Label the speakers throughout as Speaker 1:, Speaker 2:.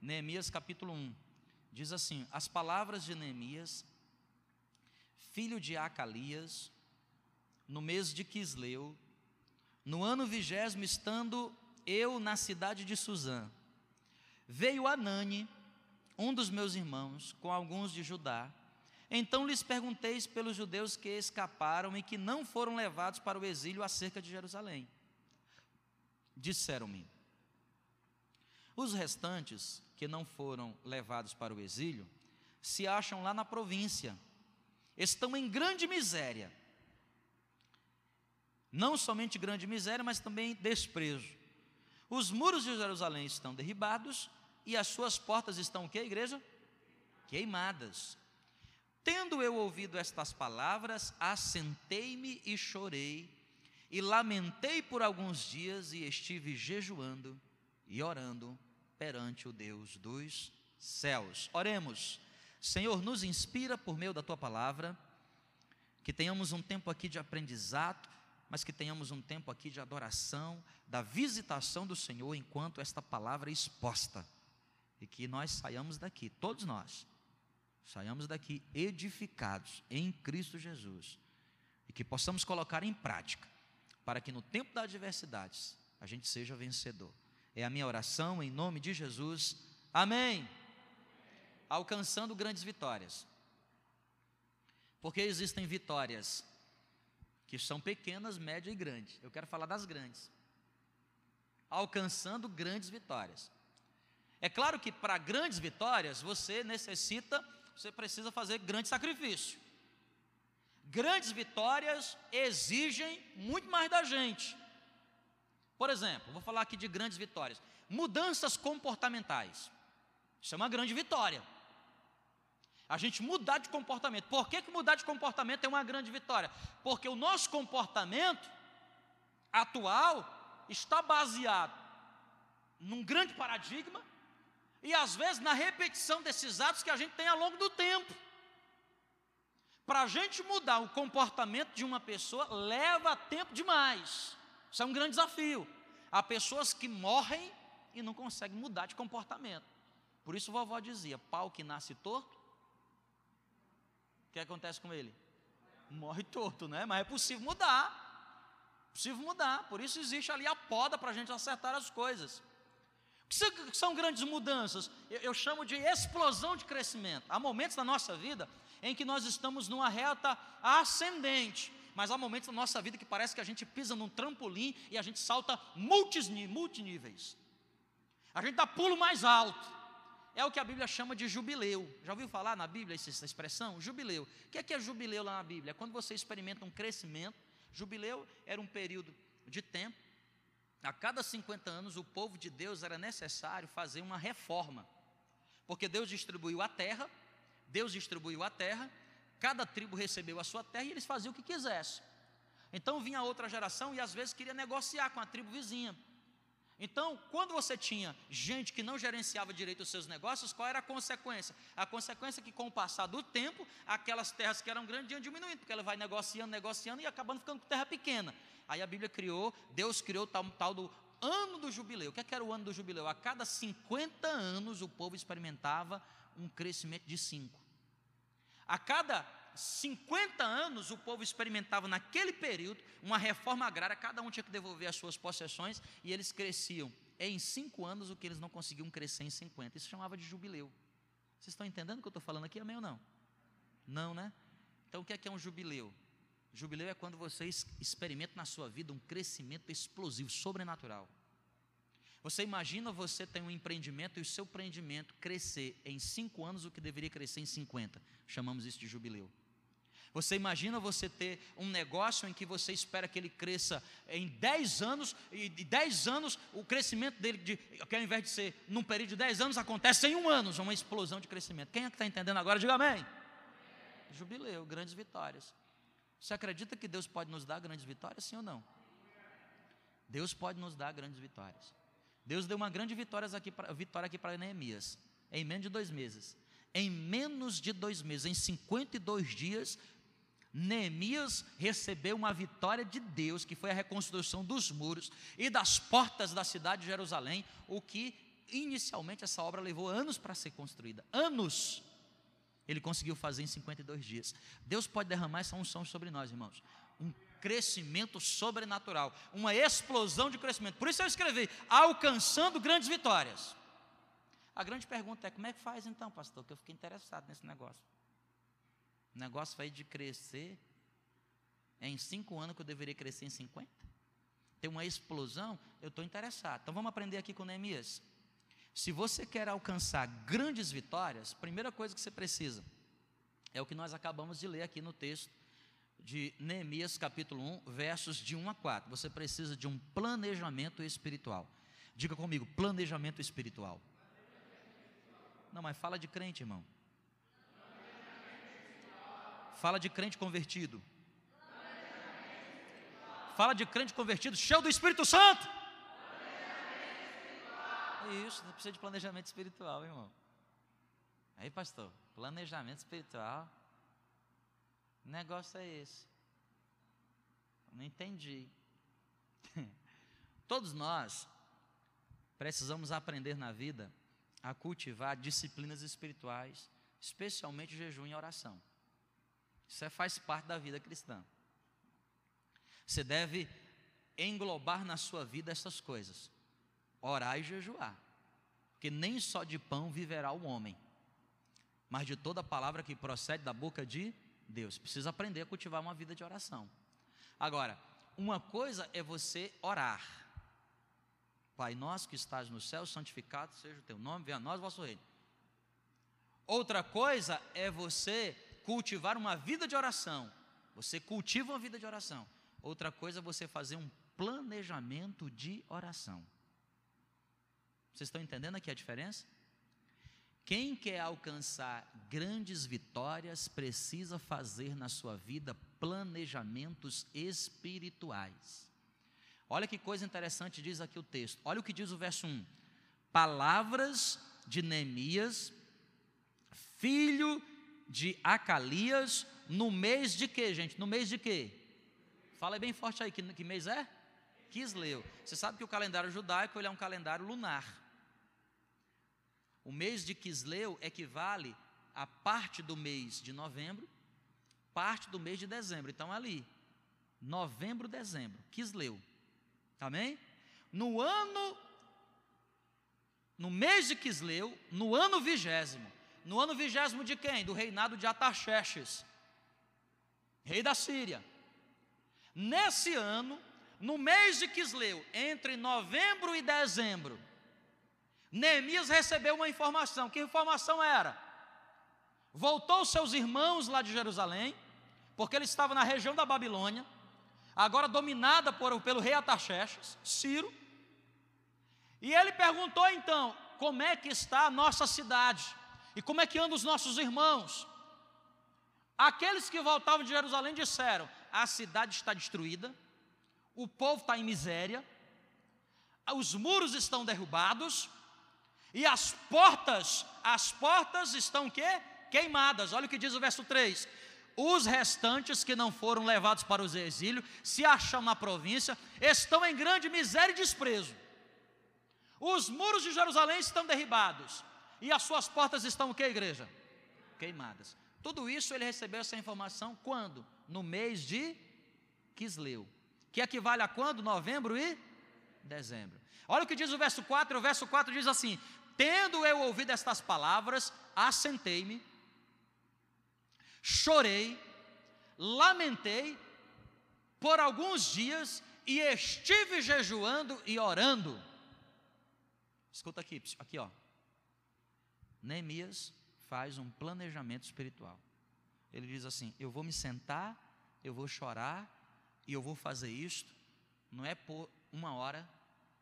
Speaker 1: Neemias capítulo 1. Diz assim: As palavras de Neemias, filho de Acalias, no mês de Quisleu, no ano vigésimo, estando eu na cidade de Suzã, veio Anani, um dos meus irmãos, com alguns de Judá. Então lhes perguntei pelos judeus que escaparam e que não foram levados para o exílio acerca de Jerusalém. Disseram-me: os restantes, que não foram levados para o exílio, se acham lá na província, estão em grande miséria. Não somente grande miséria, mas também desprezo. Os muros de Jerusalém estão derribados e as suas portas estão o que, igreja? Queimadas. Tendo eu ouvido estas palavras, assentei-me e chorei, e lamentei por alguns dias, e estive jejuando e orando perante o Deus dos céus. Oremos. Senhor, nos inspira por meio da tua palavra, que tenhamos um tempo aqui de aprendizado, mas que tenhamos um tempo aqui de adoração, da visitação do Senhor enquanto esta palavra é exposta. E que nós saiamos daqui, todos nós, saiamos daqui edificados em Cristo Jesus. E que possamos colocar em prática, para que no tempo das adversidades a gente seja vencedor. É a minha oração em nome de Jesus. Amém. Alcançando grandes vitórias. Porque existem vitórias que são pequenas, médias e grandes. Eu quero falar das grandes. Alcançando grandes vitórias. É claro que para grandes vitórias você necessita, você precisa fazer grande sacrifício. Grandes vitórias exigem muito mais da gente. Por exemplo, vou falar aqui de grandes vitórias. Mudanças comportamentais. Isso é uma grande vitória. A gente mudar de comportamento. Por que, que mudar de comportamento é uma grande vitória? Porque o nosso comportamento atual está baseado num grande paradigma e às vezes na repetição desses atos que a gente tem ao longo do tempo. Para a gente mudar o comportamento de uma pessoa leva tempo demais. Isso é um grande desafio. Há pessoas que morrem e não conseguem mudar de comportamento. Por isso vovó dizia: pau que nasce torto, o que acontece com ele? Morre torto, né? Mas é possível mudar. Possível mudar. Por isso existe ali a poda para a gente acertar as coisas. O que são grandes mudanças? Eu, eu chamo de explosão de crescimento. Há momentos na nossa vida em que nós estamos numa reta ascendente mas há momentos na nossa vida que parece que a gente pisa num trampolim e a gente salta multiníveis. A gente dá pulo mais alto. É o que a Bíblia chama de jubileu. Já ouviu falar na Bíblia essa expressão? Jubileu. O que é, que é jubileu lá na Bíblia? É quando você experimenta um crescimento. Jubileu era um período de tempo. A cada 50 anos, o povo de Deus era necessário fazer uma reforma. Porque Deus distribuiu a terra, Deus distribuiu a terra, Cada tribo recebeu a sua terra e eles faziam o que quisessem. Então vinha outra geração e às vezes queria negociar com a tribo vizinha. Então, quando você tinha gente que não gerenciava direito os seus negócios, qual era a consequência? A consequência é que, com o passar do tempo, aquelas terras que eram grandes iam diminuindo, porque ela vai negociando, negociando e acabando ficando com terra pequena. Aí a Bíblia criou, Deus criou tal, tal do ano do jubileu. O que, é que era o ano do jubileu? A cada 50 anos o povo experimentava um crescimento de 5. A cada 50 anos o povo experimentava naquele período uma reforma agrária, cada um tinha que devolver as suas possessões e eles cresciam em cinco anos o que eles não conseguiam crescer em 50. Isso chamava de jubileu. Vocês estão entendendo o que eu estou falando aqui, amém ou não? Não, né? Então o que é, que é um jubileu? Jubileu é quando você experimenta na sua vida um crescimento explosivo, sobrenatural. Você imagina você ter um empreendimento e o seu empreendimento crescer em cinco anos o que deveria crescer em 50. Chamamos isso de jubileu. Você imagina você ter um negócio em que você espera que ele cresça em 10 anos, e de 10 anos o crescimento dele, de, que ao invés de ser num período de 10 anos, acontece em um ano, uma explosão de crescimento. Quem é que está entendendo agora? Diga amém. Jubileu, grandes vitórias. Você acredita que Deus pode nos dar grandes vitórias, sim ou não? Deus pode nos dar grandes vitórias. Deus deu uma grande vitória aqui para vitória aqui para Neemias, em menos de dois meses. Em menos de dois meses, em 52 dias, Neemias recebeu uma vitória de Deus, que foi a reconstrução dos muros e das portas da cidade de Jerusalém, o que inicialmente essa obra levou anos para ser construída. Anos! Ele conseguiu fazer em 52 dias. Deus pode derramar essa unção sobre nós, irmãos. Um crescimento sobrenatural, uma explosão de crescimento. Por isso eu escrevi: alcançando grandes vitórias. A grande pergunta é: como é que faz então, pastor? Que eu fiquei interessado nesse negócio. O negócio vai de crescer. É em cinco anos que eu deveria crescer em 50? Tem uma explosão? Eu estou interessado. Então vamos aprender aqui com Neemias. Se você quer alcançar grandes vitórias, primeira coisa que você precisa é o que nós acabamos de ler aqui no texto de Neemias capítulo 1, versos de 1 a 4. Você precisa de um planejamento espiritual. Diga comigo, planejamento espiritual. Não, mas fala de crente, irmão. Fala de crente convertido. Fala de crente convertido, cheio do Espírito Santo. Isso, não precisa de planejamento espiritual, irmão. Aí, pastor, planejamento espiritual. Negócio é esse. Não entendi. Todos nós precisamos aprender na vida a cultivar disciplinas espirituais, especialmente jejum e oração. Isso é, faz parte da vida cristã. Você deve englobar na sua vida essas coisas: orar e jejuar. Porque nem só de pão viverá o homem, mas de toda palavra que procede da boca de Deus. Precisa aprender a cultivar uma vida de oração. Agora, uma coisa é você orar. Pai nosso que estás no céu, santificado seja o teu nome, venha a nós o vosso reino. Outra coisa é você cultivar uma vida de oração. Você cultiva uma vida de oração. Outra coisa é você fazer um planejamento de oração. Vocês estão entendendo aqui a diferença? Quem quer alcançar grandes vitórias precisa fazer na sua vida planejamentos espirituais. Olha que coisa interessante diz aqui o texto. Olha o que diz o verso 1. Palavras de Neemias, filho de Acalias, no mês de quê, gente? No mês de quê? Fala bem forte aí, que, que mês é? Quisleu. Você sabe que o calendário judaico ele é um calendário lunar. O mês de Quisleu equivale a parte do mês de novembro, parte do mês de dezembro. Então, ali, novembro, dezembro, Quisleu. Amém? No ano, no mês de Quisleu, no ano vigésimo. No ano vigésimo de quem? Do reinado de Ataxerxes, rei da Síria. Nesse ano, no mês de Quisleu, entre novembro e dezembro, Neemias recebeu uma informação. Que informação era? Voltou seus irmãos lá de Jerusalém, porque ele estava na região da Babilônia, agora dominada por, pelo rei Ataxerxes, Ciro. E ele perguntou então: como é que está a nossa cidade? E como é que andam os nossos irmãos? Aqueles que voltavam de Jerusalém disseram: a cidade está destruída, o povo está em miséria, os muros estão derrubados, e as portas, as portas estão quê? Queimadas. Olha o que diz o verso 3. Os restantes que não foram levados para os exílios, se acham na província, estão em grande miséria e desprezo. Os muros de Jerusalém estão derribados. E as suas portas estão o que, igreja? Queimadas. Tudo isso ele recebeu essa informação quando? No mês de Quisleu. Que equivale a quando? Novembro e dezembro. Olha o que diz o verso 4, o verso 4 diz assim: Tendo eu ouvido estas palavras, assentei-me, chorei, lamentei por alguns dias e estive jejuando e orando. Escuta aqui, aqui ó. Neemias faz um planejamento espiritual. Ele diz assim: Eu vou me sentar, eu vou chorar e eu vou fazer isto. Não é por uma hora,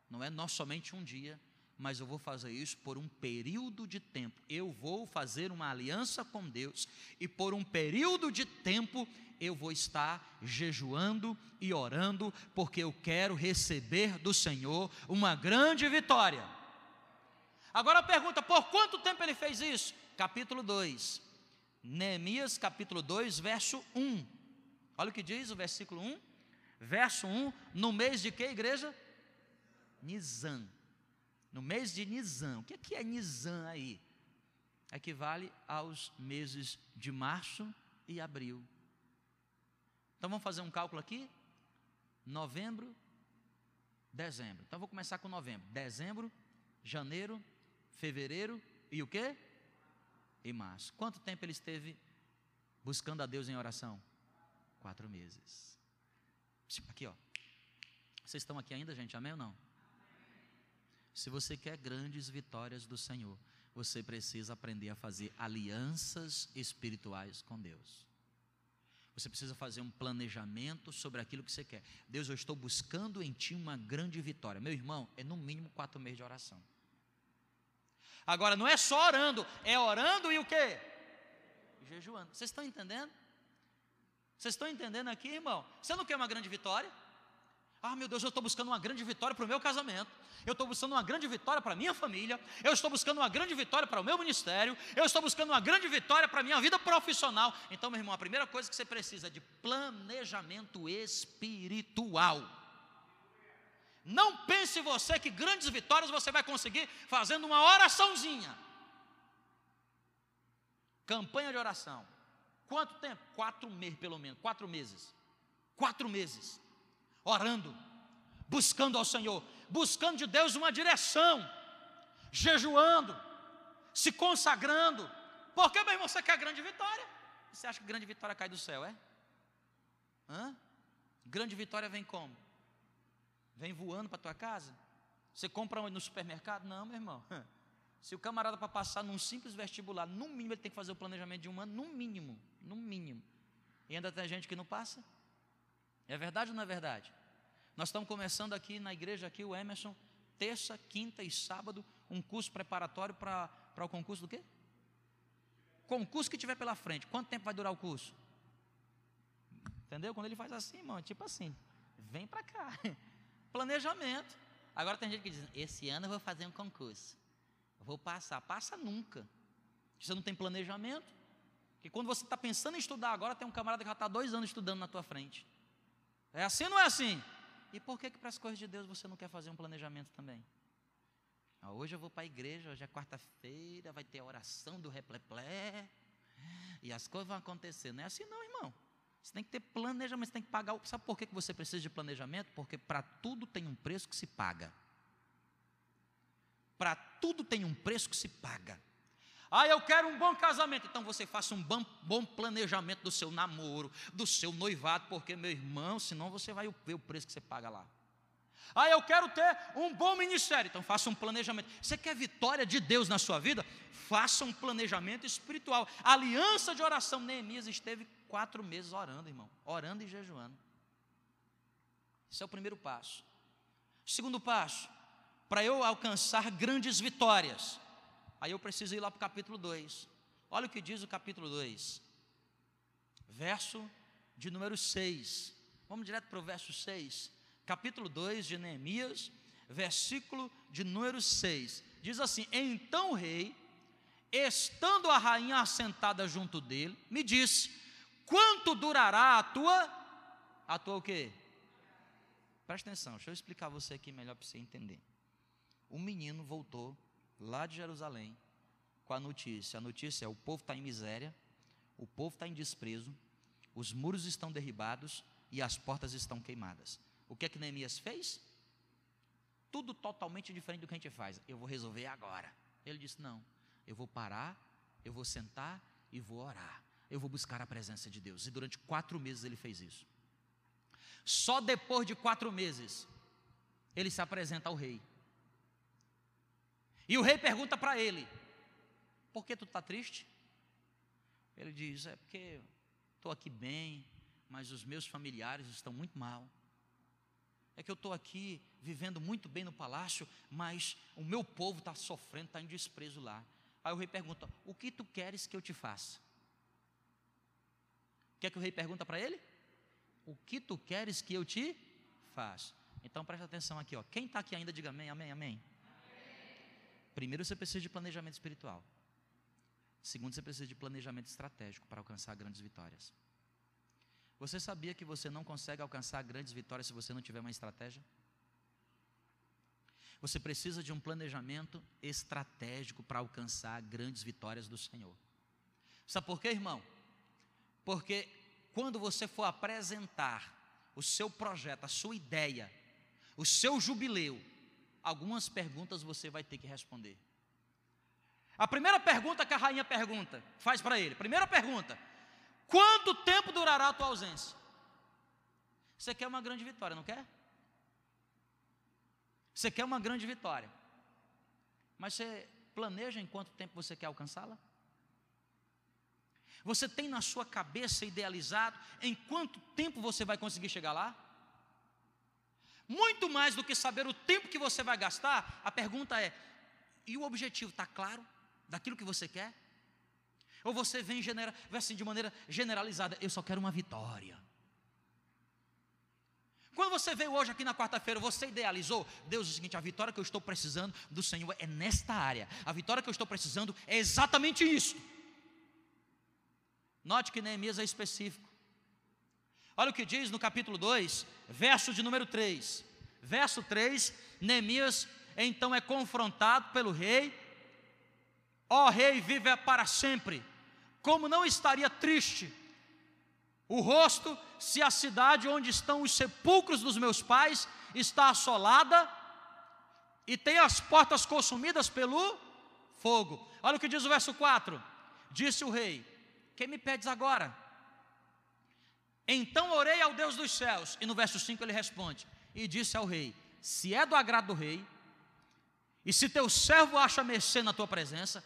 Speaker 1: não é nós somente um dia, mas eu vou fazer isso por um período de tempo. Eu vou fazer uma aliança com Deus e por um período de tempo eu vou estar jejuando e orando, porque eu quero receber do Senhor uma grande vitória. Agora a pergunta: por quanto tempo ele fez isso? Capítulo 2, Neemias, capítulo 2, verso 1. Olha o que diz o versículo 1. Verso 1, no mês de que igreja? Nisan no mês de Nisan. O que é, que é Nisan aí? Equivale aos meses de março e abril. Então vamos fazer um cálculo aqui? Novembro, dezembro. Então vou começar com novembro. Dezembro, janeiro, fevereiro e o quê? E março. Quanto tempo ele esteve buscando a Deus em oração? Quatro meses. Aqui, ó. Vocês estão aqui ainda, gente? Amém ou não? Se você quer grandes vitórias do Senhor, você precisa aprender a fazer alianças espirituais com Deus. Você precisa fazer um planejamento sobre aquilo que você quer. Deus, eu estou buscando em Ti uma grande vitória. Meu irmão, é no mínimo quatro meses de oração. Agora, não é só orando, é orando e o quê? Jejuando. Vocês estão entendendo? Vocês estão entendendo aqui, irmão? Você não quer uma grande vitória? Ah, meu Deus, eu estou buscando uma grande vitória para o meu casamento. Eu estou buscando uma grande vitória para a minha família. Eu estou buscando uma grande vitória para o meu ministério. Eu estou buscando uma grande vitória para a minha vida profissional. Então, meu irmão, a primeira coisa que você precisa é de planejamento espiritual. Não pense você que grandes vitórias você vai conseguir fazendo uma oraçãozinha. Campanha de oração. Quanto tempo? Quatro meses, pelo menos. Quatro meses. Quatro meses orando, buscando ao Senhor, buscando de Deus uma direção, jejuando, se consagrando. Porque, meu irmão, você quer grande vitória? Você acha que grande vitória cai do céu, é? Hã? Grande vitória vem como? Vem voando para tua casa? Você compra no supermercado? Não, meu irmão. Se o camarada para passar num simples vestibular, no mínimo ele tem que fazer o planejamento de um ano, no mínimo, no mínimo. E ainda tem gente que não passa. É verdade ou não é verdade? Nós estamos começando aqui na igreja, aqui o Emerson, terça, quinta e sábado, um curso preparatório para o concurso do quê? Concurso que tiver pela frente. Quanto tempo vai durar o curso? Entendeu? Quando ele faz assim, irmão, tipo assim, vem para cá. Planejamento. Agora tem gente que diz, esse ano eu vou fazer um concurso. Vou passar. Passa nunca. Você não tem planejamento. Que quando você está pensando em estudar agora, tem um camarada que já está dois anos estudando na tua frente. É assim ou não é assim? E por que, que para as coisas de Deus você não quer fazer um planejamento também? Ah, hoje eu vou para a igreja, hoje é quarta-feira, vai ter a oração do repleplé, e as coisas vão acontecer. Não é assim não, irmão. Você tem que ter planejamento, você tem que pagar. Sabe por que você precisa de planejamento? Porque para tudo tem um preço que se paga. Para tudo tem um preço que se paga. Ah, eu quero um bom casamento. Então você faça um bom, bom, planejamento do seu namoro, do seu noivado, porque, meu irmão, senão você vai ver o preço que você paga lá. Ah, eu quero ter um bom ministério. Então faça um planejamento. Você quer vitória de Deus na sua vida? Faça um planejamento espiritual. aliança de oração. Neemias esteve quatro meses orando, irmão. Orando e jejuando. Esse é o primeiro passo. Segundo passo, para eu alcançar grandes vitórias, Aí eu preciso ir lá para o capítulo 2. Olha o que diz o capítulo 2, verso de número 6. Vamos direto para o verso 6. Capítulo 2 de Neemias, versículo de número 6. Diz assim: Então o rei, estando a rainha assentada junto dele, me disse: Quanto durará a tua. A tua o quê? Presta atenção, deixa eu explicar você aqui melhor para você entender. O menino voltou lá de Jerusalém, com a notícia: a notícia é o povo está em miséria, o povo está em desprezo, os muros estão derribados e as portas estão queimadas. O que é que Neemias fez? Tudo totalmente diferente do que a gente faz. Eu vou resolver agora. Ele disse: Não, eu vou parar, eu vou sentar e vou orar. Eu vou buscar a presença de Deus. E durante quatro meses ele fez isso. Só depois de quatro meses, ele se apresenta ao rei. E o rei pergunta para ele: Por que tu está triste? Ele diz: É porque estou aqui bem, mas os meus familiares estão muito mal. É que eu estou aqui vivendo muito bem no palácio, mas o meu povo está sofrendo, está em desprezo lá. Aí o rei pergunta: O que tu queres que eu te faça? O que é que o rei pergunta para ele? O que tu queres que eu te faça? Então presta atenção aqui, ó. Quem está aqui ainda, diga amém, amém, amém. Primeiro você precisa de planejamento espiritual. Segundo, você precisa de planejamento estratégico para alcançar grandes vitórias. Você sabia que você não consegue alcançar grandes vitórias se você não tiver uma estratégia? Você precisa de um planejamento estratégico para alcançar grandes vitórias do Senhor. Sabe por quê, irmão? Porque quando você for apresentar o seu projeto, a sua ideia, o seu jubileu, algumas perguntas você vai ter que responder. A primeira pergunta que a rainha pergunta, faz para ele. Primeira pergunta: Quanto tempo durará a tua ausência? Você quer uma grande vitória, não quer? Você quer uma grande vitória. Mas você planeja em quanto tempo você quer alcançá-la? Você tem na sua cabeça idealizado em quanto tempo você vai conseguir chegar lá? Muito mais do que saber o tempo que você vai gastar, a pergunta é: e o objetivo está claro daquilo que você quer? Ou você vem, genera, assim de maneira generalizada, eu só quero uma vitória. Quando você veio hoje aqui na quarta-feira, você idealizou, Deus, é o seguinte: a vitória que eu estou precisando do Senhor é nesta área, a vitória que eu estou precisando é exatamente isso. Note que Neemias é específico. Olha o que diz no capítulo 2, verso de número 3. Verso 3, Neemias então é confrontado pelo rei. Ó oh, rei, vive para sempre. Como não estaria triste o rosto se a cidade onde estão os sepulcros dos meus pais está assolada e tem as portas consumidas pelo fogo. Olha o que diz o verso 4: Disse o rei: Que me pedes agora? Então orei ao Deus dos céus. E no verso 5 ele responde: E disse ao rei: Se é do agrado do rei, e se teu servo acha mercê na tua presença,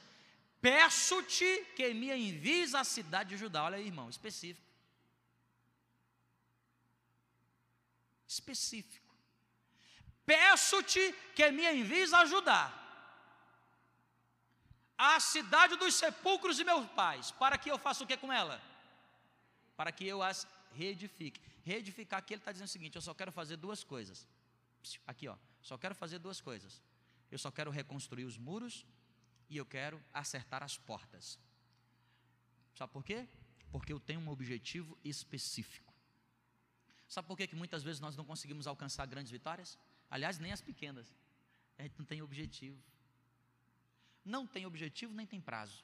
Speaker 1: peço-te que me envies à cidade de Judá. Olha aí, irmão, específico. específico. Peço-te que me envies a ajudar a cidade dos sepulcros de meus pais, para que eu faça o que com ela? Para que eu as reedifique. Reedificar aqui ele está dizendo o seguinte: eu só quero fazer duas coisas. Aqui, ó, só quero fazer duas coisas. Eu só quero reconstruir os muros e eu quero acertar as portas. Sabe por quê? Porque eu tenho um objetivo específico. Sabe por que, que muitas vezes nós não conseguimos alcançar grandes vitórias? Aliás, nem as pequenas. A gente não tem objetivo. Não tem objetivo nem tem prazo.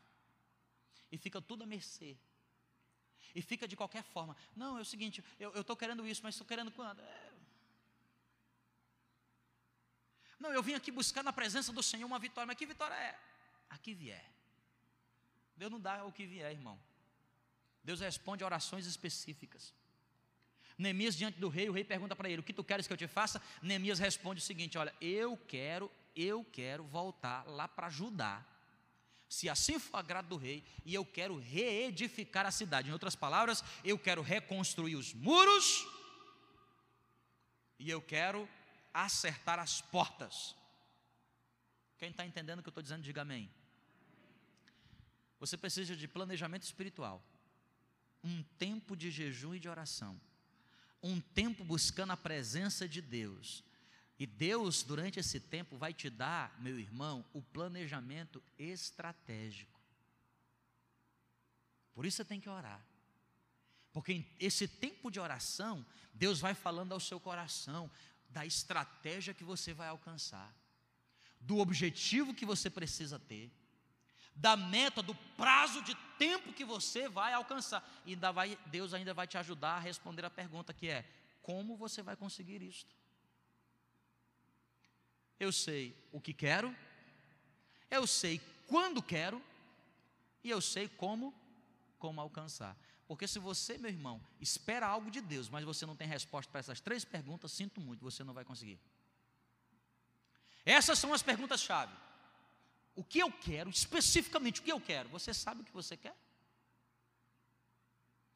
Speaker 1: E fica tudo a mercê. E fica de qualquer forma. Não, é o seguinte, eu estou querendo isso, mas estou querendo quando? É... Não, eu vim aqui buscar na presença do Senhor uma vitória, mas que vitória é? A que vier. Deus não dá o que vier, irmão. Deus responde a orações específicas. Neemias diante do rei, o rei pergunta para ele: O que tu queres que eu te faça? Neemias responde o seguinte: Olha, eu quero, eu quero voltar lá para Judá. Se assim for agrado do rei, e eu quero reedificar a cidade. Em outras palavras, eu quero reconstruir os muros e eu quero acertar as portas. Quem está entendendo o que eu estou dizendo, diga amém. Você precisa de planejamento espiritual, um tempo de jejum e de oração um tempo buscando a presença de Deus. E Deus, durante esse tempo, vai te dar, meu irmão, o planejamento estratégico. Por isso você tem que orar. Porque esse tempo de oração, Deus vai falando ao seu coração da estratégia que você vai alcançar, do objetivo que você precisa ter da meta, do prazo de tempo que você vai alcançar. E ainda vai, Deus ainda vai te ajudar a responder a pergunta que é: como você vai conseguir isto? Eu sei o que quero, eu sei quando quero e eu sei como como alcançar. Porque se você, meu irmão, espera algo de Deus, mas você não tem resposta para essas três perguntas, sinto muito, você não vai conseguir. Essas são as perguntas chave o que eu quero, especificamente o que eu quero. Você sabe o que você quer?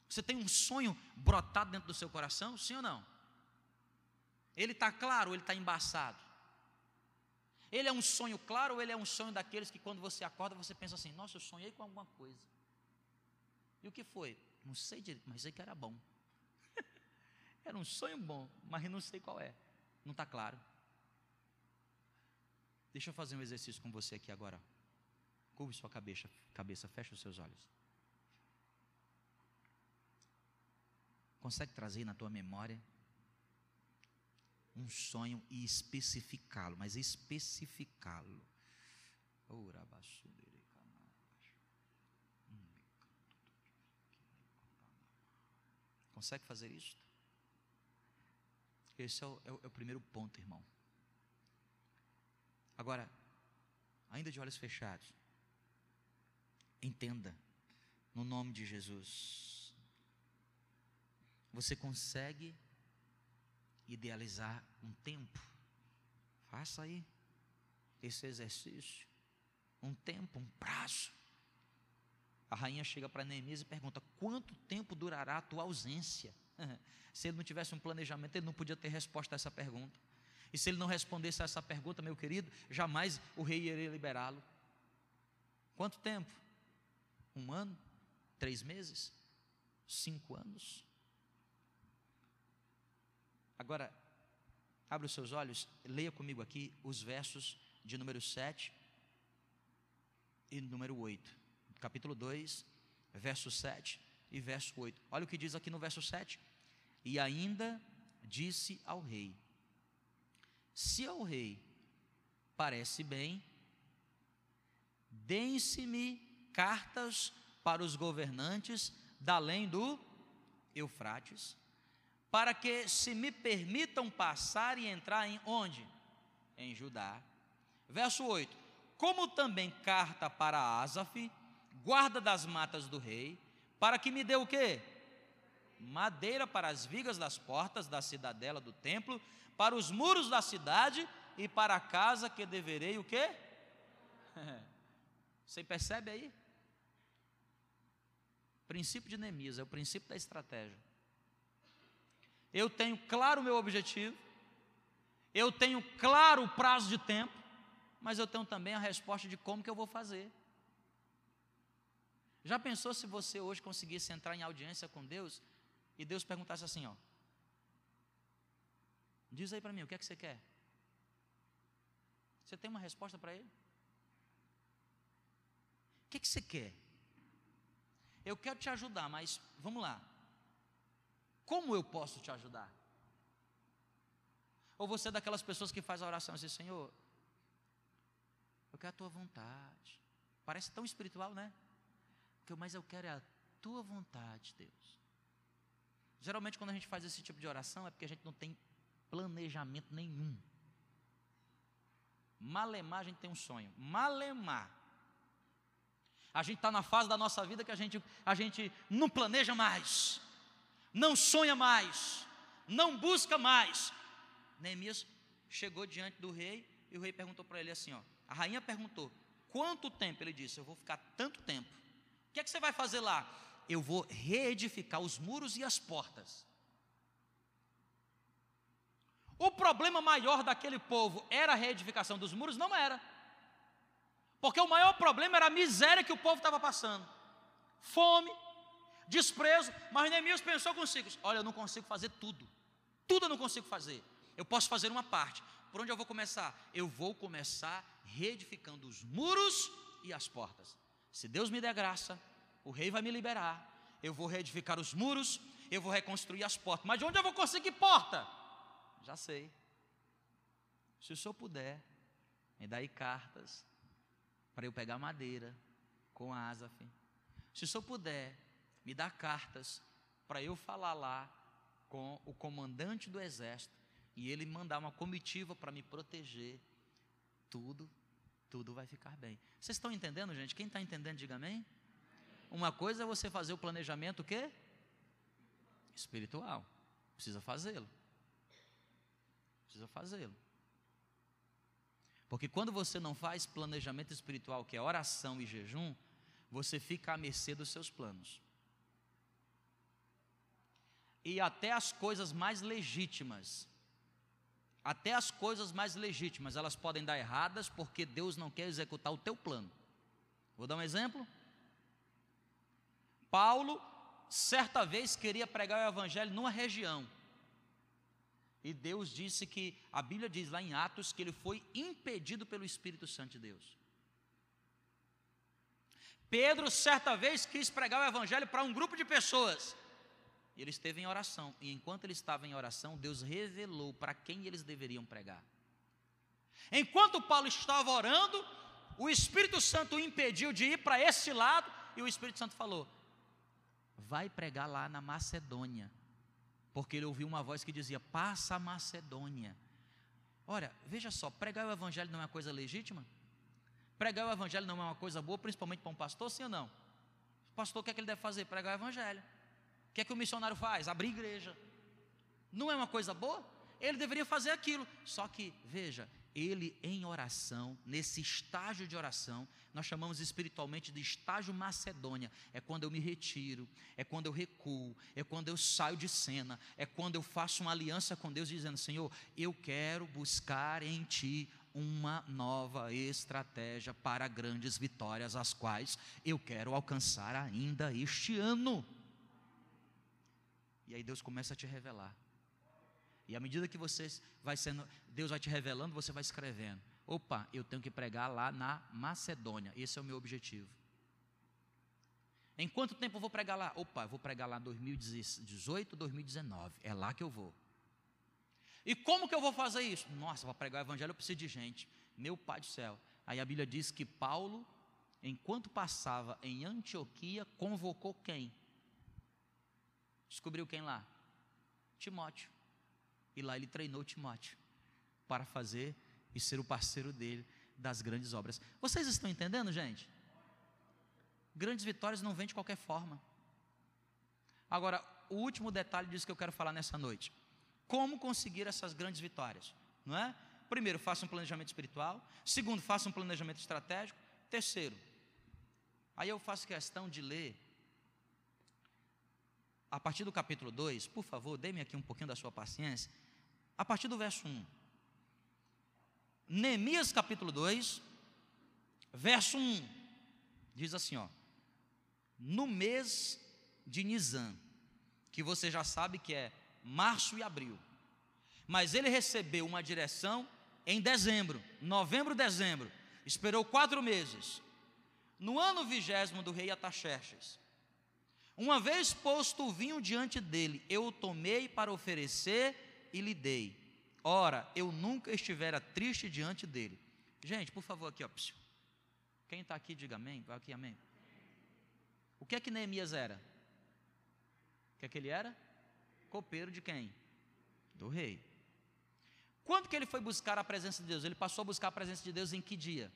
Speaker 1: Você tem um sonho brotado dentro do seu coração, sim ou não? Ele está claro ou ele está embaçado? Ele é um sonho claro ou ele é um sonho daqueles que quando você acorda você pensa assim: nossa, eu sonhei com alguma coisa. E o que foi? Não sei direito, mas sei que era bom. era um sonho bom, mas não sei qual é. Não está claro. Deixa eu fazer um exercício com você aqui agora. Curve sua cabeça, cabeça, fecha os seus olhos. Consegue trazer na tua memória um sonho e especificá-lo, mas especificá-lo. Consegue fazer isso? Esse é o, é o, é o primeiro ponto, irmão. Agora, ainda de olhos fechados, entenda, no nome de Jesus, você consegue idealizar um tempo? Faça aí esse exercício, um tempo, um prazo. A rainha chega para Neemias e pergunta: quanto tempo durará a tua ausência? Se ele não tivesse um planejamento, ele não podia ter resposta a essa pergunta. E se ele não respondesse a essa pergunta, meu querido, jamais o rei iria liberá-lo. Quanto tempo? Um ano? Três meses? Cinco anos? Agora, abra os seus olhos, leia comigo aqui os versos de número 7 e número 8. Capítulo 2, verso 7 e verso 8. Olha o que diz aqui no verso 7. E ainda disse ao rei: se ao rei parece bem, deem-se-me cartas para os governantes da além do Eufrates, para que se me permitam passar e entrar em onde? Em Judá. Verso 8: Como também carta para Asaf, guarda das matas do rei, para que me dê o quê? Madeira para as vigas das portas da cidadela do templo, para os muros da cidade e para a casa que deverei o quê? Você percebe aí? princípio de Neemias, é o princípio da estratégia. Eu tenho claro o meu objetivo, eu tenho claro o prazo de tempo, mas eu tenho também a resposta de como que eu vou fazer. Já pensou se você hoje conseguisse entrar em audiência com Deus e Deus perguntasse assim, ó, Diz aí para mim, o que é que você quer? Você tem uma resposta para ele? O que é que você quer? Eu quero te ajudar, mas vamos lá. Como eu posso te ajudar? Ou você é daquelas pessoas que faz a oração assim, Senhor, eu quero a tua vontade. Parece tão espiritual, né? Mas eu quero a tua vontade, Deus. Geralmente, quando a gente faz esse tipo de oração, é porque a gente não tem planejamento nenhum. Malemar, a gente tem um sonho. Malemar. A gente está na fase da nossa vida que a gente, a gente não planeja mais, não sonha mais, não busca mais. Neemias chegou diante do rei e o rei perguntou para ele assim: ó, a rainha perguntou, quanto tempo? Ele disse: Eu vou ficar tanto tempo. O que é que você vai fazer lá? Eu vou reedificar os muros e as portas. O problema maior daquele povo era a reedificação dos muros? Não era. Porque o maior problema era a miséria que o povo estava passando. Fome, desprezo. Mas Neemias pensou consigo: olha, eu não consigo fazer tudo. Tudo eu não consigo fazer. Eu posso fazer uma parte. Por onde eu vou começar? Eu vou começar reedificando os muros e as portas. Se Deus me der graça, o rei vai me liberar. Eu vou reedificar os muros, eu vou reconstruir as portas. Mas de onde eu vou conseguir porta? Já sei. Se o senhor puder, me dá aí cartas para eu pegar madeira com a Asaf. Se o senhor puder, me dá cartas para eu falar lá com o comandante do exército e ele mandar uma comitiva para me proteger. Tudo, tudo vai ficar bem. Vocês estão entendendo, gente? Quem está entendendo, diga amém. Uma coisa é você fazer o planejamento o quê? Espiritual. Precisa fazê-lo precisa fazê-lo. Porque quando você não faz planejamento espiritual, que é oração e jejum, você fica à mercê dos seus planos. E até as coisas mais legítimas, até as coisas mais legítimas, elas podem dar erradas porque Deus não quer executar o teu plano. Vou dar um exemplo. Paulo, certa vez, queria pregar o evangelho numa região. E Deus disse que, a Bíblia diz lá em Atos, que ele foi impedido pelo Espírito Santo de Deus. Pedro, certa vez, quis pregar o Evangelho para um grupo de pessoas. E ele esteve em oração. E enquanto ele estava em oração, Deus revelou para quem eles deveriam pregar. Enquanto Paulo estava orando, o Espírito Santo o impediu de ir para esse lado. E o Espírito Santo falou: Vai pregar lá na Macedônia. Porque ele ouviu uma voz que dizia: Passa a Macedônia. Olha, veja só, pregar o evangelho não é uma coisa legítima? Pregar o evangelho não é uma coisa boa, principalmente para um pastor, sim ou não? O pastor, o que é que ele deve fazer? Pregar o evangelho. O que é que o missionário faz? Abrir igreja. Não é uma coisa boa? Ele deveria fazer aquilo. Só que, veja, ele em oração, nesse estágio de oração, nós chamamos espiritualmente de estágio Macedônia. É quando eu me retiro, é quando eu recuo, é quando eu saio de cena, é quando eu faço uma aliança com Deus, dizendo: Senhor, eu quero buscar em Ti uma nova estratégia para grandes vitórias, as quais eu quero alcançar ainda este ano. E aí Deus começa a te revelar. E à medida que você vai sendo, Deus vai te revelando, você vai escrevendo. Opa, eu tenho que pregar lá na Macedônia. Esse é o meu objetivo. Em quanto tempo eu vou pregar lá? Opa, eu vou pregar lá 2018, 2019. É lá que eu vou. E como que eu vou fazer isso? Nossa, para pregar o evangelho eu preciso de gente. Meu Pai do céu. Aí a Bíblia diz que Paulo, enquanto passava em Antioquia, convocou quem? Descobriu quem lá? Timóteo. E lá ele treinou Timóteo para fazer e ser o parceiro dele das grandes obras. Vocês estão entendendo, gente? Grandes vitórias não vêm de qualquer forma. Agora, o último detalhe disso que eu quero falar nessa noite. Como conseguir essas grandes vitórias? Não é? Primeiro, faça um planejamento espiritual. Segundo, faça um planejamento estratégico. Terceiro, aí eu faço questão de ler a partir do capítulo 2, por favor, dê-me aqui um pouquinho da sua paciência. A partir do verso 1. Neemias capítulo 2, verso 1. Diz assim, ó: No mês de Nisan, que você já sabe que é março e abril. Mas ele recebeu uma direção em dezembro, novembro, dezembro. Esperou quatro meses. No ano vigésimo do rei Ataxerxes, uma vez posto o vinho diante dele, eu o tomei para oferecer e lhe dei. Ora, eu nunca estivera triste diante dele. Gente, por favor, aqui, ó. Quem está aqui, diga amém. Aqui, amém. O que é que Neemias era? O que é que ele era? Copeiro de quem? Do rei. Quando que ele foi buscar a presença de Deus? Ele passou a buscar a presença de Deus em que dia?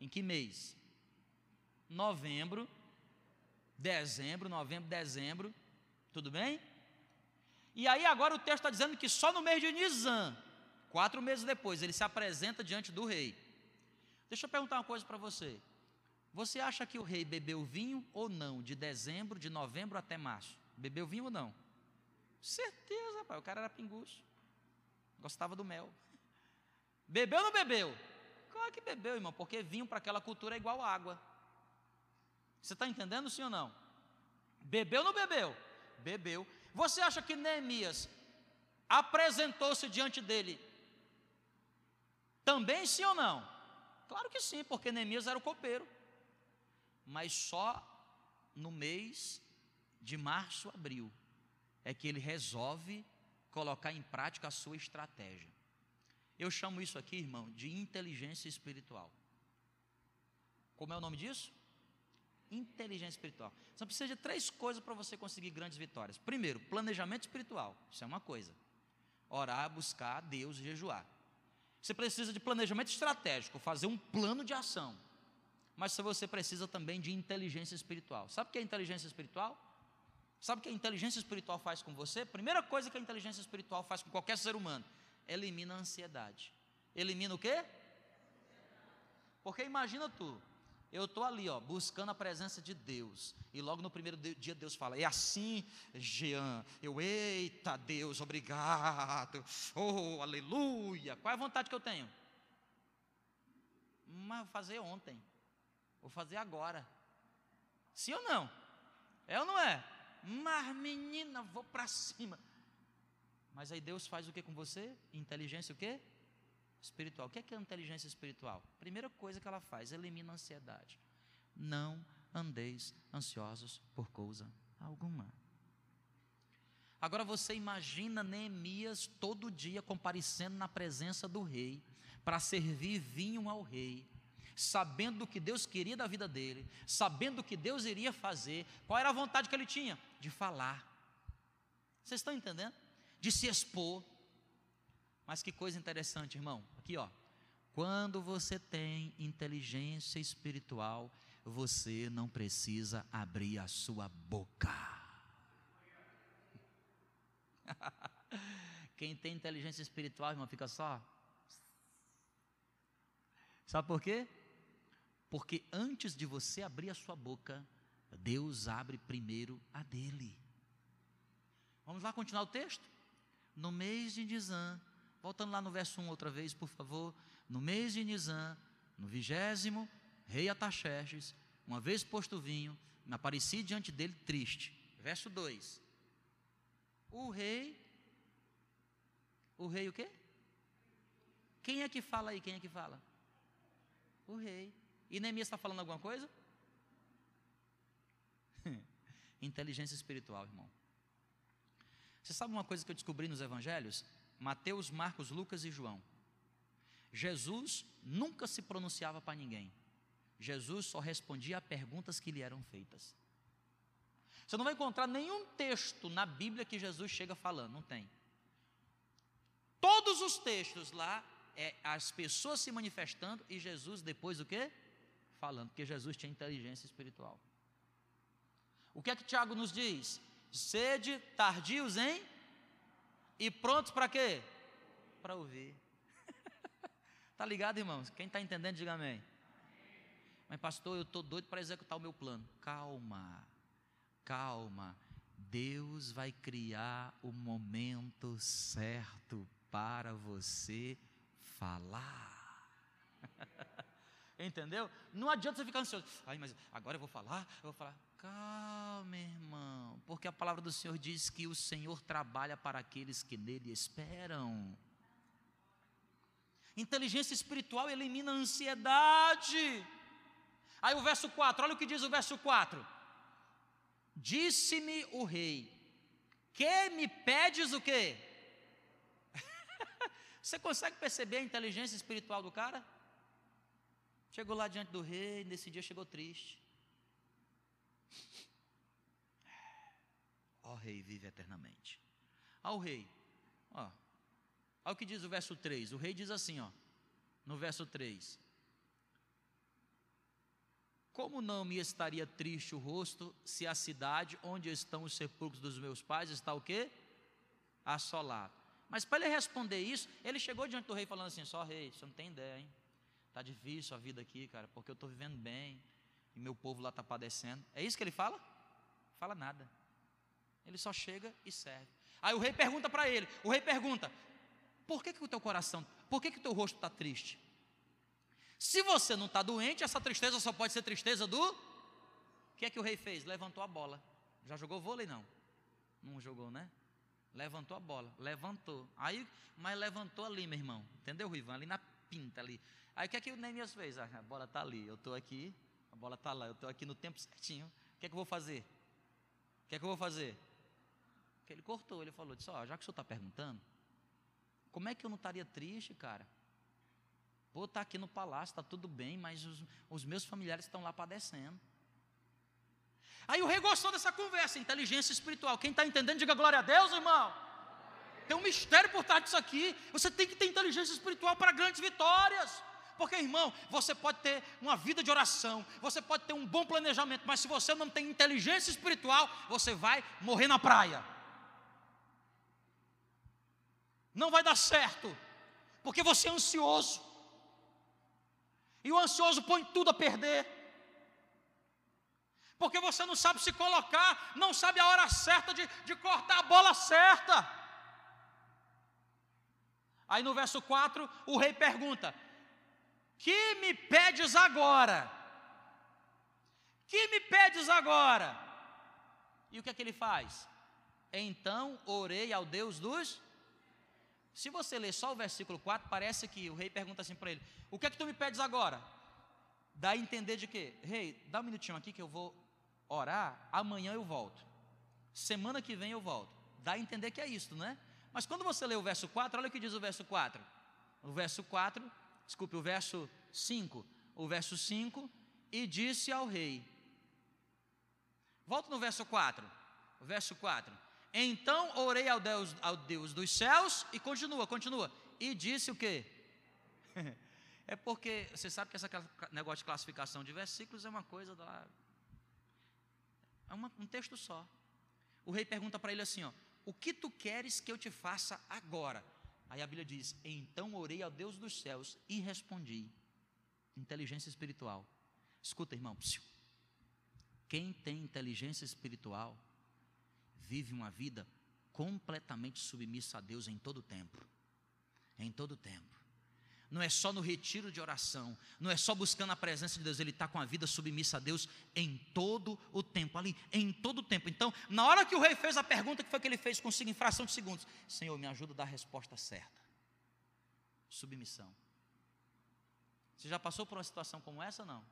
Speaker 1: Em que mês? Novembro dezembro, novembro, dezembro, tudo bem? E aí agora o texto está dizendo que só no mês de Nisan, quatro meses depois, ele se apresenta diante do rei. Deixa eu perguntar uma coisa para você. Você acha que o rei bebeu vinho ou não, de dezembro, de novembro até março? Bebeu vinho ou não? Certeza, pai, o cara era pinguço. Gostava do mel. Bebeu ou não bebeu? Claro que bebeu, irmão, porque vinho para aquela cultura é igual água. Você está entendendo sim ou não? Bebeu ou não bebeu? Bebeu. Você acha que Neemias apresentou-se diante dele também sim ou não? Claro que sim, porque Neemias era o copeiro. Mas só no mês de março, abril, é que ele resolve colocar em prática a sua estratégia. Eu chamo isso aqui, irmão, de inteligência espiritual. Como é o nome disso? Inteligência espiritual. Você precisa de três coisas para você conseguir grandes vitórias. Primeiro, planejamento espiritual. Isso é uma coisa. Orar, buscar Deus e jejuar. Você precisa de planejamento estratégico, fazer um plano de ação. Mas você precisa também de inteligência espiritual. Sabe o que é inteligência espiritual? Sabe o que a inteligência espiritual faz com você? Primeira coisa que a inteligência espiritual faz com qualquer ser humano: elimina a ansiedade. Elimina o quê? Porque imagina tu, eu estou ali, ó, buscando a presença de Deus. E logo no primeiro dia Deus fala: É assim, Jean. Eu, eita Deus, obrigado. Oh, aleluia. Qual é a vontade que eu tenho? Mas vou fazer ontem. Vou fazer agora. Sim ou não? É ou não é? Mas menina, vou para cima. Mas aí Deus faz o que com você? Inteligência o quê? Espiritual. O que é, que é inteligência espiritual? Primeira coisa que ela faz, elimina a ansiedade. Não andeis ansiosos por coisa alguma. Agora você imagina Neemias todo dia comparecendo na presença do rei para servir vinho ao rei, sabendo o que Deus queria da vida dele, sabendo o que Deus iria fazer, qual era a vontade que ele tinha? De falar. Vocês estão entendendo? De se expor. Mas que coisa interessante, irmão. Aqui, ó. Quando você tem inteligência espiritual, você não precisa abrir a sua boca. Quem tem inteligência espiritual, irmão, fica só. Sabe por quê? Porque antes de você abrir a sua boca, Deus abre primeiro a dele. Vamos lá continuar o texto? No mês de Nizam, voltando lá no verso 1 outra vez, por favor. No mês de Nizam, no vigésimo, rei Ataxerxes, uma vez posto o vinho, apareci diante dele triste. Verso 2. O rei. O rei o quê? Quem é que fala aí? Quem é que fala? O rei. E Neemias está falando alguma coisa? Inteligência espiritual, irmão. Você sabe uma coisa que eu descobri nos evangelhos? Mateus, Marcos, Lucas e João. Jesus nunca se pronunciava para ninguém. Jesus só respondia a perguntas que lhe eram feitas. Você não vai encontrar nenhum texto na Bíblia que Jesus chega falando, não tem. Todos os textos lá é as pessoas se manifestando e Jesus depois o quê? Falando, porque Jesus tinha inteligência espiritual. O que é que Tiago nos diz? Sede tardios em e prontos para quê? Para ouvir. tá ligado, irmãos? Quem está entendendo, diga amém. Mas, pastor, eu estou doido para executar o meu plano. Calma, calma. Deus vai criar o momento certo para você falar. Entendeu? Não adianta você ficar ansioso. Ai, mas agora eu vou falar, eu vou falar. Calma, irmão, porque a palavra do Senhor diz que o Senhor trabalha para aqueles que nele esperam. Inteligência espiritual elimina a ansiedade. Aí o verso 4, olha o que diz o verso 4. Disse-me o rei: Que me pedes o quê? Você consegue perceber a inteligência espiritual do cara? Chegou lá diante do rei, nesse dia chegou triste. Ó oh, rei, vive eternamente. Ao rei, ó, olha o que diz o verso 3. O rei diz assim, ó, no verso 3: como não me estaria triste o rosto se a cidade onde estão os sepulcros dos meus pais está o quê? Assolado. Mas para ele responder isso, ele chegou diante do rei falando assim: só rei, você não tem ideia, hein? Está difícil a vida aqui, cara, porque eu estou vivendo bem e meu povo lá está padecendo. É isso que ele fala? Fala nada. Ele só chega e serve. Aí o rei pergunta para ele: o rei pergunta, por que, que o teu coração, por que, que o teu rosto está triste? Se você não está doente, essa tristeza só pode ser tristeza do. O que é que o rei fez? Levantou a bola. Já jogou vôlei? Não. Não jogou, né? Levantou a bola. Levantou. Aí, mas levantou ali, meu irmão. Entendeu, Rivan? Ali na pinta ali. Aí o que é que o Neemias fez? Ah, a bola está ali. Eu estou aqui. A bola está lá. Eu estou aqui no tempo certinho. O que é que eu vou fazer? O que é que eu vou fazer? Que ele cortou. Ele falou: disse, ó, já que o senhor está perguntando, como é que eu não estaria triste, cara? Pô, está aqui no palácio, está tudo bem, mas os, os meus familiares estão lá padecendo. Aí o rei gostou dessa conversa, inteligência espiritual. Quem está entendendo, diga glória a Deus, irmão. Tem um mistério por trás disso aqui. Você tem que ter inteligência espiritual para grandes vitórias. Porque, irmão, você pode ter uma vida de oração, você pode ter um bom planejamento, mas se você não tem inteligência espiritual, você vai morrer na praia. Não vai dar certo, porque você é ansioso. E o ansioso põe tudo a perder. Porque você não sabe se colocar, não sabe a hora certa de, de cortar a bola certa. Aí no verso 4, o rei pergunta: Que me pedes agora? Que me pedes agora? E o que é que ele faz? Então orei ao Deus dos se você ler só o versículo 4, parece que o rei pergunta assim para ele: O que é que tu me pedes agora? Dá a entender de quê? Rei, dá um minutinho aqui que eu vou orar, amanhã eu volto. Semana que vem eu volto. Dá a entender que é isto, não é? Mas quando você lê o verso 4, olha o que diz o verso 4. O verso 4, desculpe, o verso 5. O verso 5, e disse ao rei. Volta no verso 4. O verso 4. Então orei ao Deus, ao Deus dos céus e continua, continua. E disse o quê? É porque você sabe que esse negócio de classificação de versículos é uma coisa da. É uma, um texto só. O rei pergunta para ele assim: ó, O que tu queres que eu te faça agora? Aí a Bíblia diz: Então orei ao Deus dos céus e respondi. Inteligência espiritual. Escuta, irmão. Quem tem inteligência espiritual vive uma vida completamente submissa a Deus em todo o tempo. Em todo o tempo. Não é só no retiro de oração, não é só buscando a presença de Deus, ele está com a vida submissa a Deus em todo o tempo, ali, em todo o tempo. Então, na hora que o rei fez a pergunta, que foi que ele fez consigo em fração de segundos? Senhor, me ajuda a dar a resposta certa. Submissão. Você já passou por uma situação como essa não?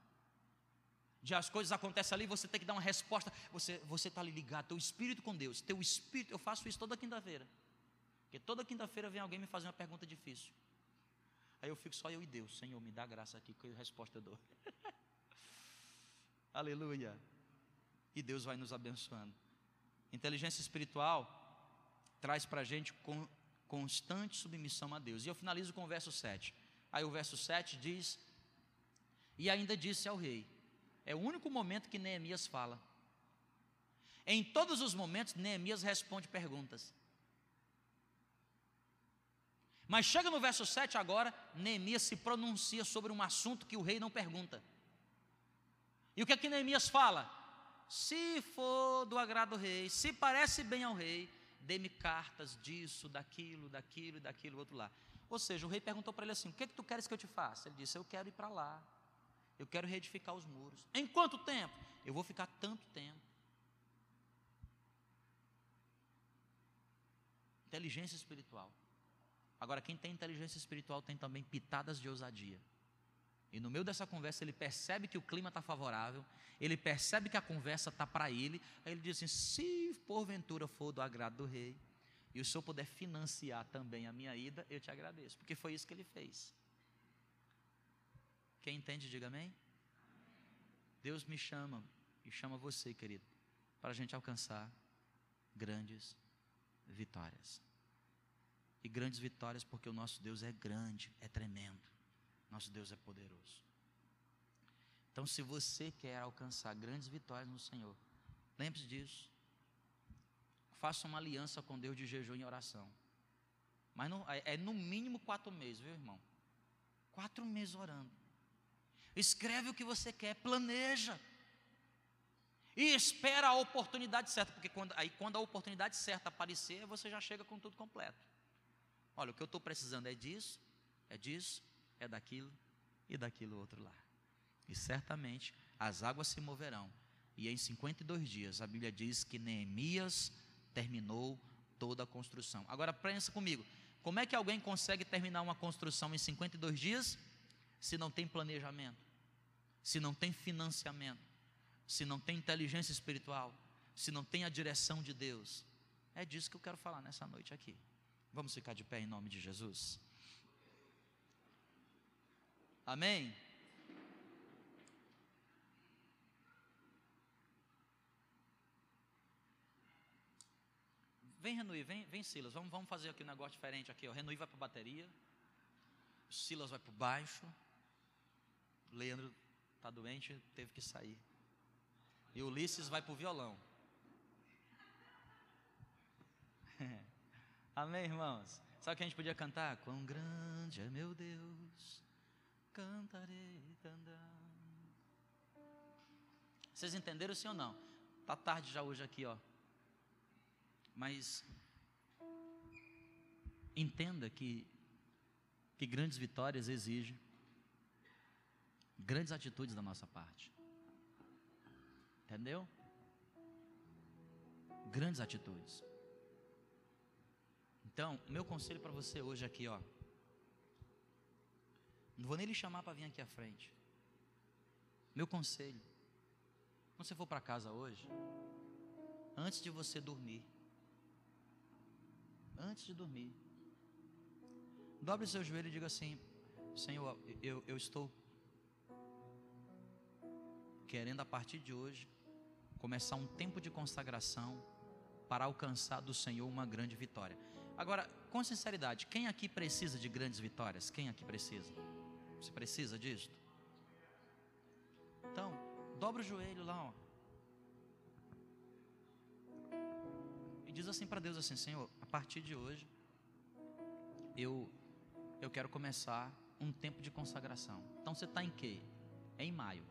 Speaker 1: de as coisas acontecem ali, você tem que dar uma resposta. Você está ali ligado, teu espírito com Deus, teu espírito. Eu faço isso toda quinta-feira, porque toda quinta-feira vem alguém me fazer uma pergunta difícil. Aí eu fico só eu e Deus, Senhor, me dá graça aqui, que resposta eu dou. Aleluia. E Deus vai nos abençoando. Inteligência espiritual traz para a gente com, constante submissão a Deus. E eu finalizo com o verso 7. Aí o verso 7 diz: E ainda disse ao rei: é o único momento que Neemias fala. Em todos os momentos, Neemias responde perguntas. Mas chega no verso 7 agora, Neemias se pronuncia sobre um assunto que o rei não pergunta. E o que é que Neemias fala? Se for do agrado do rei, se parece bem ao rei, dê-me cartas disso, daquilo, daquilo e daquilo outro lá. Ou seja, o rei perguntou para ele assim: O que é que tu queres que eu te faça? Ele disse: Eu quero ir para lá. Eu quero reedificar os muros. Em quanto tempo? Eu vou ficar tanto tempo. Inteligência espiritual. Agora, quem tem inteligência espiritual tem também pitadas de ousadia. E no meio dessa conversa ele percebe que o clima está favorável, ele percebe que a conversa está para ele, aí ele diz assim: se porventura for do agrado do rei, e o senhor puder financiar também a minha ida, eu te agradeço, porque foi isso que ele fez. Quem entende, diga amém. Deus me chama e chama você, querido, para a gente alcançar grandes vitórias. E grandes vitórias porque o nosso Deus é grande, é tremendo. Nosso Deus é poderoso. Então, se você quer alcançar grandes vitórias no Senhor, lembre-se disso. Faça uma aliança com Deus de jejum e oração. Mas não, é, é no mínimo quatro meses, viu, irmão? Quatro meses orando. Escreve o que você quer, planeja. E espera a oportunidade certa, porque quando, aí quando a oportunidade certa aparecer, você já chega com tudo completo. Olha, o que eu estou precisando é disso, é disso, é daquilo e daquilo outro lá. E certamente as águas se moverão. E em 52 dias, a Bíblia diz que Neemias terminou toda a construção. Agora pensa comigo, como é que alguém consegue terminar uma construção em 52 dias se não tem planejamento? se não tem financiamento, se não tem inteligência espiritual, se não tem a direção de Deus. É disso que eu quero falar nessa noite aqui. Vamos ficar de pé em nome de Jesus. Amém? Vem, Renui, vem, vem Silas. Vamos, vamos fazer aqui um negócio diferente aqui. O Renui vai para a bateria. Silas vai para baixo. Leandro está doente, teve que sair. E Ulisses vai para o violão. Amém, irmãos? Sabe o que a gente podia cantar? Quão grande é meu Deus, cantarei andar. Vocês entenderam sim ou não? Tá tarde já hoje aqui, ó. Mas entenda que que grandes vitórias exigem grandes atitudes da nossa parte. Entendeu? Grandes atitudes. Então, meu conselho para você hoje aqui, ó. Não vou nem lhe chamar para vir aqui à frente. Meu conselho. Quando você for para casa hoje, antes de você dormir, antes de dormir. Dobre seu joelho e diga assim: Senhor, eu, eu estou querendo a partir de hoje começar um tempo de consagração para alcançar do Senhor uma grande vitória. Agora, com sinceridade, quem aqui precisa de grandes vitórias? Quem aqui precisa? Você precisa disso? Então, dobra o joelho lá, ó. E diz assim para Deus assim, Senhor, a partir de hoje eu eu quero começar um tempo de consagração. Então você está em quê? É em maio.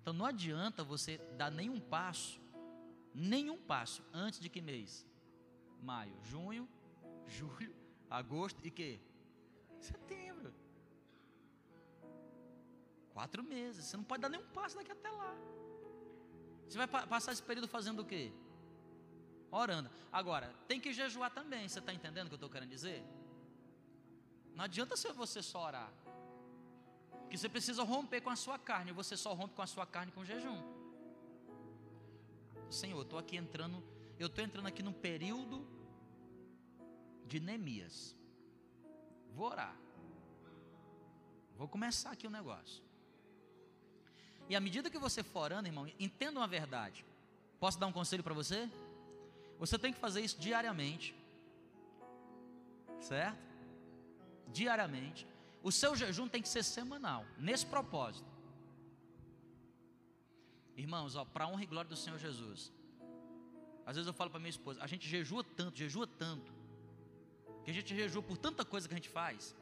Speaker 1: Então não adianta você dar nenhum passo, nenhum passo antes de que mês? Maio, junho, julho, agosto e que? Setembro. Quatro meses. Você não pode dar nenhum passo daqui até lá. Você vai passar esse período fazendo o quê? Orando. Agora, tem que jejuar também. Você está entendendo o que eu estou querendo dizer? Não adianta ser você só orar. Porque você precisa romper com a sua carne. Você só rompe com a sua carne com jejum. Senhor, estou aqui entrando. Eu estou entrando aqui num período de Neemias. Vou orar. Vou começar aqui o negócio. E à medida que você for orando, irmão, entenda uma verdade. Posso dar um conselho para você? Você tem que fazer isso diariamente. Certo? Diariamente. O seu jejum tem que ser semanal, nesse propósito. Irmãos, para honra e glória do Senhor Jesus. Às vezes eu falo para minha esposa, a gente jejua tanto, jejua tanto, que a gente jejua por tanta coisa que a gente faz.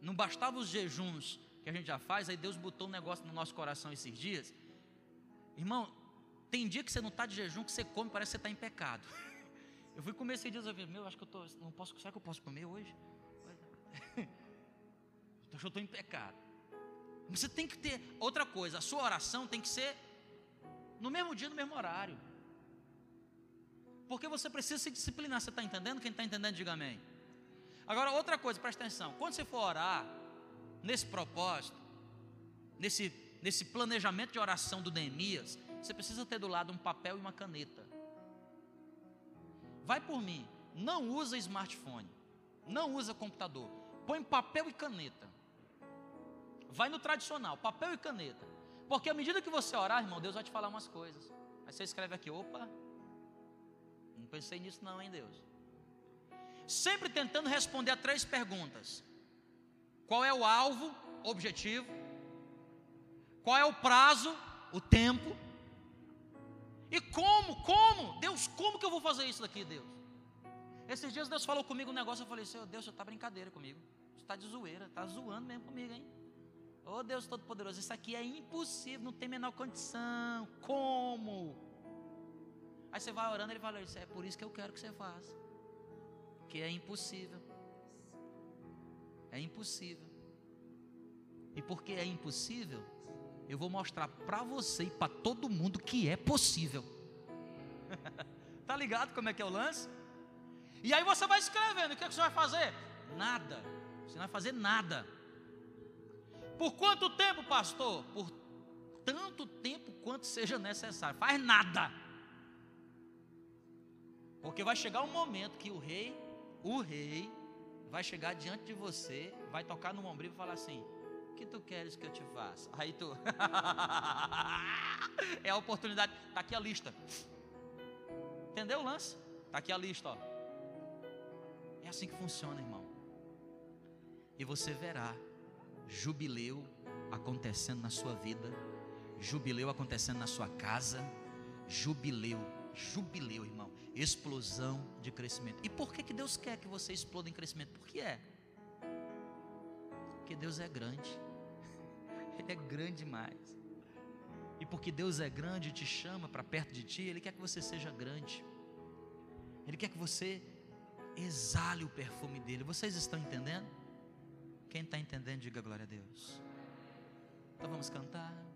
Speaker 1: Não bastava os jejuns que a gente já faz, aí Deus botou um negócio no nosso coração esses dias. Irmão, tem dia que você não está de jejum, que você come, parece que você está em pecado. Eu fui comer esses dias, eu falei, meu, acho que eu tô, não posso, será que eu posso comer hoje? Que eu estou em pecado. Você tem que ter outra coisa, a sua oração tem que ser no mesmo dia, no mesmo horário. Porque você precisa se disciplinar, você está entendendo? Quem está entendendo, diga amém. Agora, outra coisa, presta atenção: quando você for orar, nesse propósito, nesse, nesse planejamento de oração do Neemias, você precisa ter do lado um papel e uma caneta. Vai por mim, não usa smartphone, não usa computador, põe papel e caneta. Vai no tradicional, papel e caneta. Porque à medida que você orar, irmão, Deus vai te falar umas coisas. Aí você escreve aqui, opa, não pensei nisso não, hein, Deus. Sempre tentando responder a três perguntas. Qual é o alvo, objetivo? Qual é o prazo, o tempo? E como, como? Deus, como que eu vou fazer isso daqui, Deus? Esses dias Deus falou comigo um negócio, eu falei, Senhor Deus, você está brincadeira comigo. Você está de zoeira, está zoando mesmo comigo, hein? Oh, Deus Todo-Poderoso, isso aqui é impossível, não tem menor condição. Como? Aí você vai orando, ele fala, é por isso que eu quero que você faça. Que é impossível. É impossível. E porque é impossível, eu vou mostrar para você e para todo mundo que é possível. tá ligado como é que é o lance? E aí você vai escrevendo, o que, é que você vai fazer? Nada. Você não vai fazer nada. Por quanto tempo, pastor? Por tanto tempo quanto seja necessário. Faz nada. Porque vai chegar um momento que o rei, o rei, vai chegar diante de você, vai tocar no ombro e falar assim: O que tu queres que eu te faça? Aí tu. é a oportunidade. Está aqui a lista. Entendeu o lance? Está aqui a lista, ó. É assim que funciona, irmão. E você verá jubileu acontecendo na sua vida, jubileu acontecendo na sua casa, jubileu, jubileu, irmão, explosão de crescimento. E por que, que Deus quer que você exploda em crescimento? Porque é. Porque Deus é grande. Ele é grande demais. E porque Deus é grande e te chama para perto de ti, Ele quer que você seja grande. Ele quer que você exale o perfume dele. Vocês estão entendendo? Quem está entendendo, diga glória a Deus. Então vamos cantar.